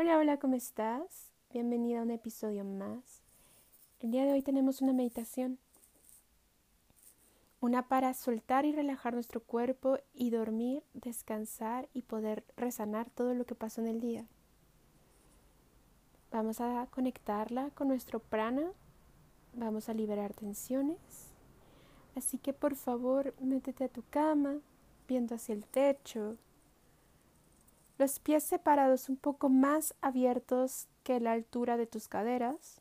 Hola, hola, ¿cómo estás? Bienvenida a un episodio más. El día de hoy tenemos una meditación. Una para soltar y relajar nuestro cuerpo y dormir, descansar y poder resanar todo lo que pasó en el día. Vamos a conectarla con nuestro prana. Vamos a liberar tensiones. Así que por favor, métete a tu cama, viendo hacia el techo, los pies separados un poco más abiertos que la altura de tus caderas,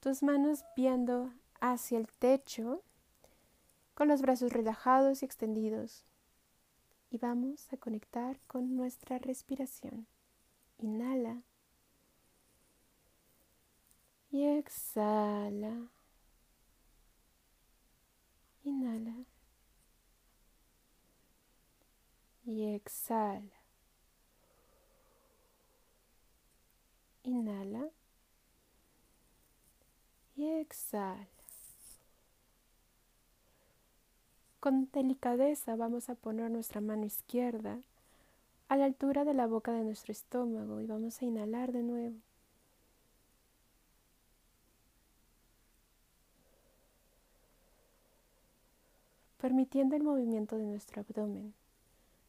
tus manos viendo hacia el techo, con los brazos relajados y extendidos. Y vamos a conectar con nuestra respiración. Inhala. Y exhala. Inhala. Y exhala. Inhala y exhala. Con delicadeza vamos a poner nuestra mano izquierda a la altura de la boca de nuestro estómago y vamos a inhalar de nuevo. Permitiendo el movimiento de nuestro abdomen.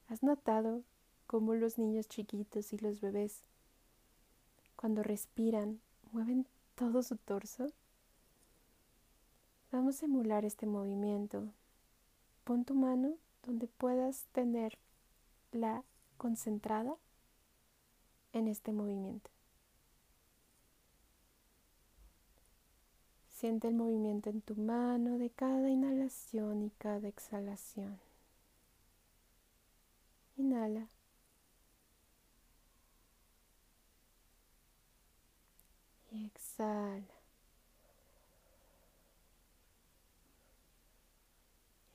¿Has notado cómo los niños chiquitos y los bebés cuando respiran, mueven todo su torso. Vamos a emular este movimiento. Pon tu mano donde puedas tener la concentrada en este movimiento. Siente el movimiento en tu mano de cada inhalación y cada exhalación. Inhala. y exhala.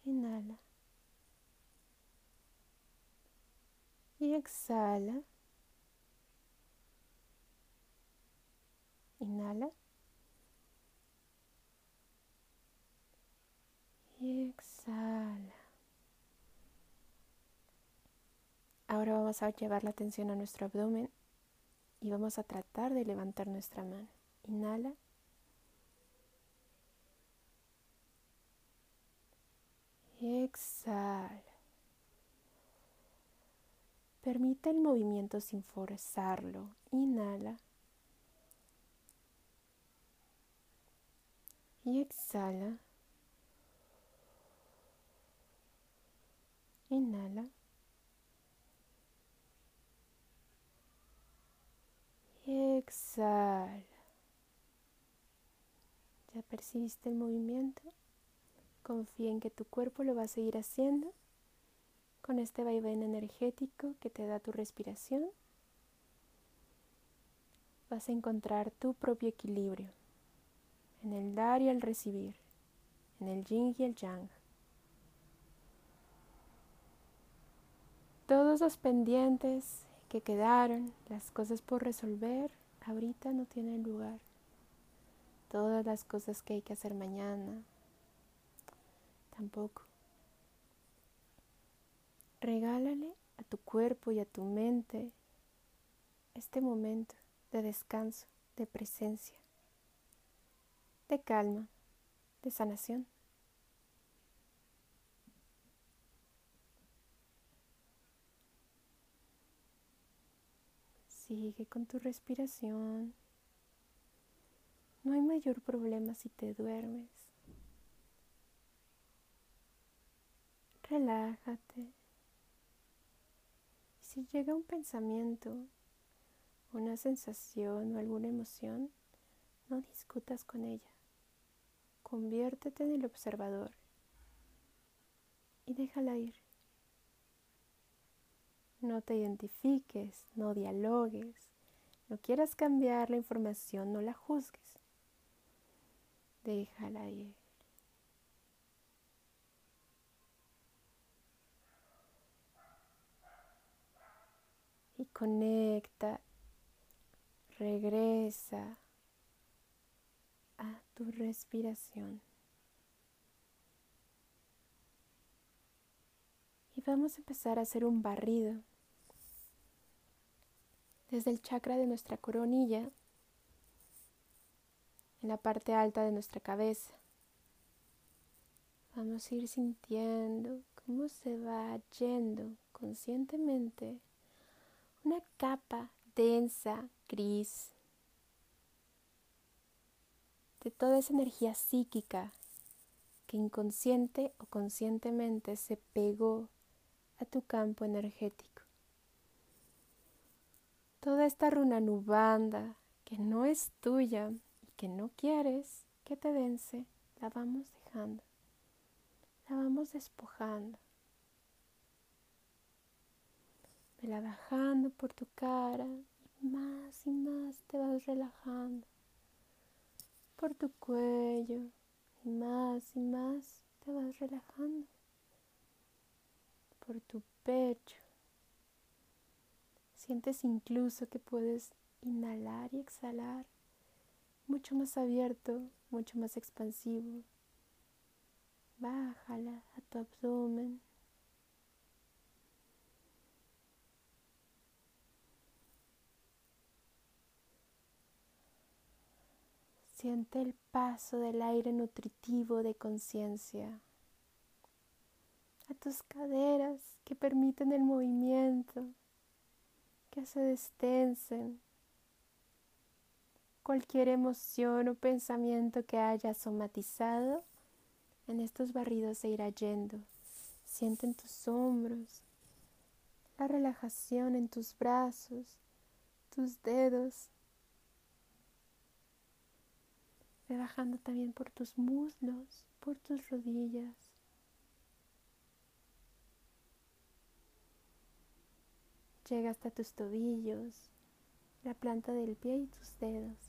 Inhala. Y exhala. Inhala. Y exhala. Ahora vamos a llevar la atención a nuestro abdomen y vamos a tratar de levantar nuestra mano. Inhala. Exhala. Permite el movimiento sin forzarlo. Inhala. Exhala. Inhala. Exhala. ¿Ya percibiste el movimiento? Confía en que tu cuerpo lo va a seguir haciendo con este vaivén energético que te da tu respiración. Vas a encontrar tu propio equilibrio en el dar y el recibir, en el yin y el yang. Todos los pendientes que quedaron, las cosas por resolver, ahorita no tienen lugar. Todas las cosas que hay que hacer mañana, tampoco. Regálale a tu cuerpo y a tu mente este momento de descanso, de presencia, de calma, de sanación. Sigue con tu respiración. No hay mayor problema si te duermes. Relájate. Si llega un pensamiento, una sensación o alguna emoción, no discutas con ella. Conviértete en el observador y déjala ir. No te identifiques, no dialogues, no quieras cambiar la información, no la juzgues. Déjala ir. Y conecta, regresa a tu respiración. Y vamos a empezar a hacer un barrido desde el chakra de nuestra coronilla, en la parte alta de nuestra cabeza. Vamos a ir sintiendo cómo se va yendo conscientemente una capa densa, gris, de toda esa energía psíquica que inconsciente o conscientemente se pegó a tu campo energético. Toda esta runa nubanda que no es tuya que no quieres que te vence, la vamos dejando, la vamos despojando. Vela bajando por tu cara y más y más te vas relajando por tu cuello y más y más te vas relajando por tu pecho. Sientes incluso que puedes inhalar y exhalar mucho más abierto, mucho más expansivo. Bájala a tu abdomen. Siente el paso del aire nutritivo de conciencia a tus caderas que permiten el movimiento, que se destensen. Cualquier emoción o pensamiento que haya somatizado en estos barridos se irá yendo. Siente en tus hombros la relajación en tus brazos, tus dedos, Ve bajando también por tus muslos, por tus rodillas. Llega hasta tus tobillos, la planta del pie y tus dedos.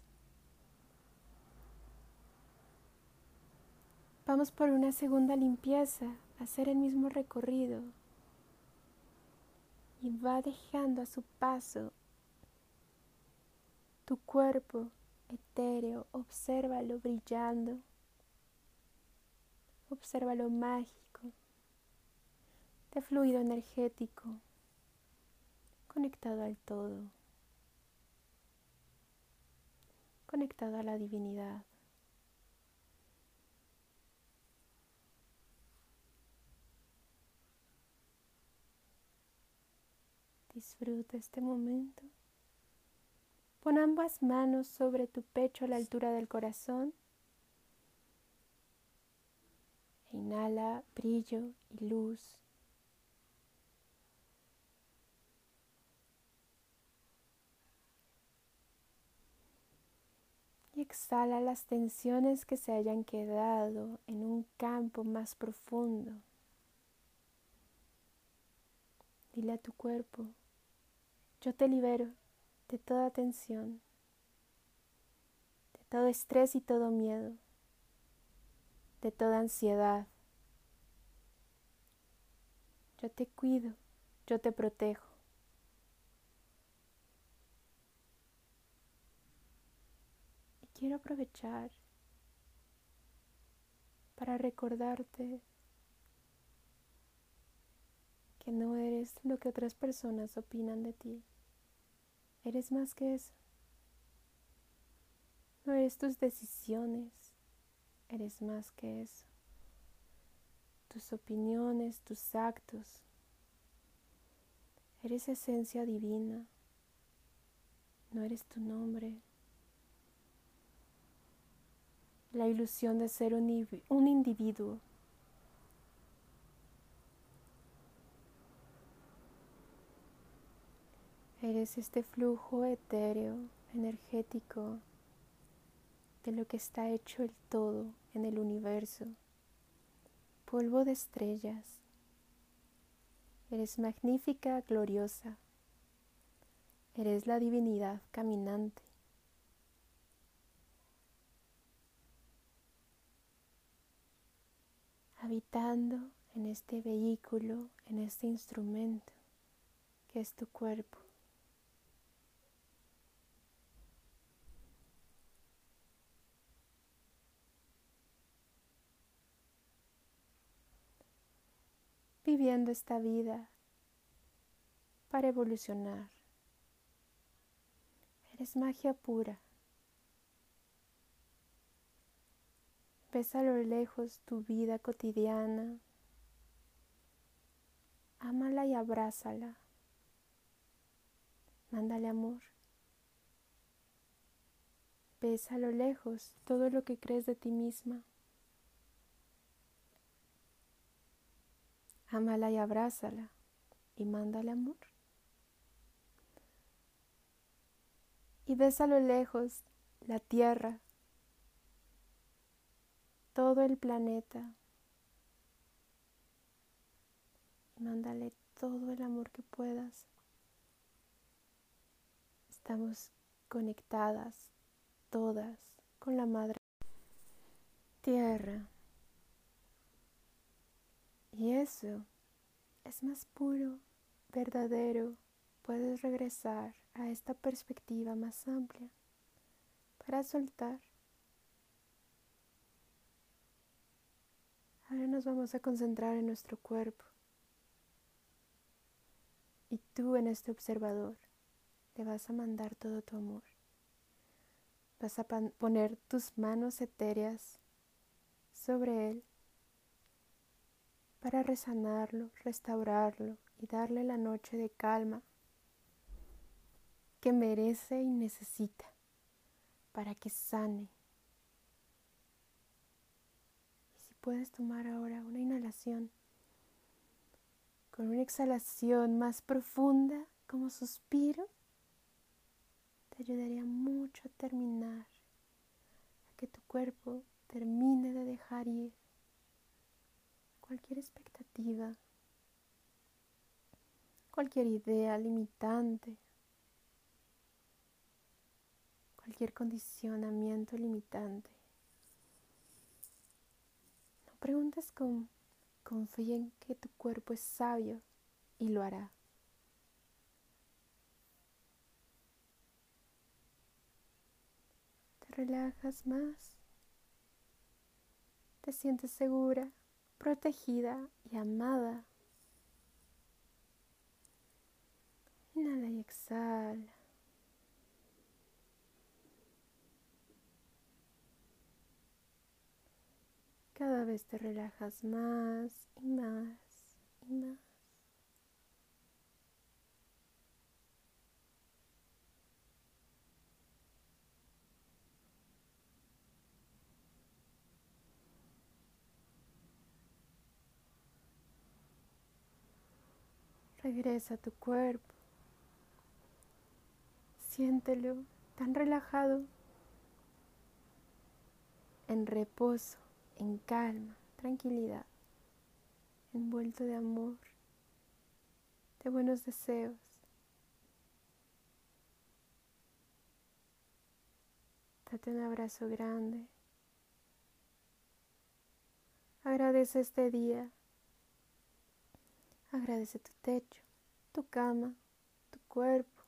Vamos por una segunda limpieza, hacer el mismo recorrido. Y va dejando a su paso tu cuerpo etéreo, obsérvalo brillando, obsérvalo mágico, de fluido energético, conectado al todo, conectado a la divinidad. Disfruta este momento. Pon ambas manos sobre tu pecho a la altura del corazón. E inhala brillo y luz. Y exhala las tensiones que se hayan quedado en un campo más profundo. Dile a tu cuerpo, yo te libero de toda tensión, de todo estrés y todo miedo, de toda ansiedad. Yo te cuido, yo te protejo. Y quiero aprovechar para recordarte que no eres lo que otras personas opinan de ti. Eres más que eso. No eres tus decisiones, eres más que eso. Tus opiniones, tus actos. Eres esencia divina. No eres tu nombre. La ilusión de ser un, un individuo Eres este flujo etéreo, energético, de lo que está hecho el todo en el universo. Polvo de estrellas. Eres magnífica, gloriosa. Eres la divinidad caminante. Habitando en este vehículo, en este instrumento que es tu cuerpo. Viviendo esta vida para evolucionar, es magia pura. Ves a lo lejos tu vida cotidiana. Ámala y abrázala. Mándale amor. Ves a lo lejos todo lo que crees de ti misma. Ámala y abrázala y mándale amor. Y ves a lo lejos la tierra, todo el planeta. Mándale todo el amor que puedas. Estamos conectadas todas con la madre tierra. Y eso es más puro, verdadero. Puedes regresar a esta perspectiva más amplia para soltar. Ahora nos vamos a concentrar en nuestro cuerpo. Y tú en este observador le vas a mandar todo tu amor. Vas a poner tus manos etéreas sobre él para resanarlo, restaurarlo y darle la noche de calma que merece y necesita para que sane. Y si puedes tomar ahora una inhalación con una exhalación más profunda como suspiro, ayudaría mucho a terminar, a que tu cuerpo termine de dejar ir cualquier expectativa, cualquier idea limitante, cualquier condicionamiento limitante. No preguntes con, confía en que tu cuerpo es sabio y lo hará. relajas más. Te sientes segura, protegida y amada. Inhala y exhala. Cada vez te relajas más y más y más. Regresa a tu cuerpo. Siéntelo tan relajado, en reposo, en calma, tranquilidad, envuelto de amor, de buenos deseos. Date un abrazo grande. Agradece este día Agradece tu techo, tu cama, tu cuerpo.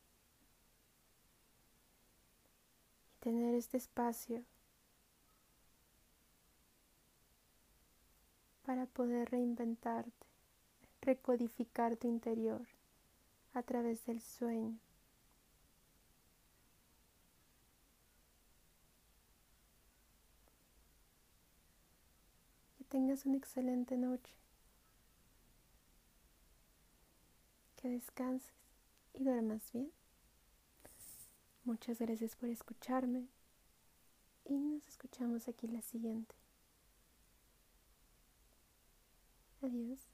Y tener este espacio para poder reinventarte, recodificar tu interior a través del sueño. Que tengas una excelente noche. Que descanses y duermas bien. Muchas gracias por escucharme y nos escuchamos aquí la siguiente. Adiós.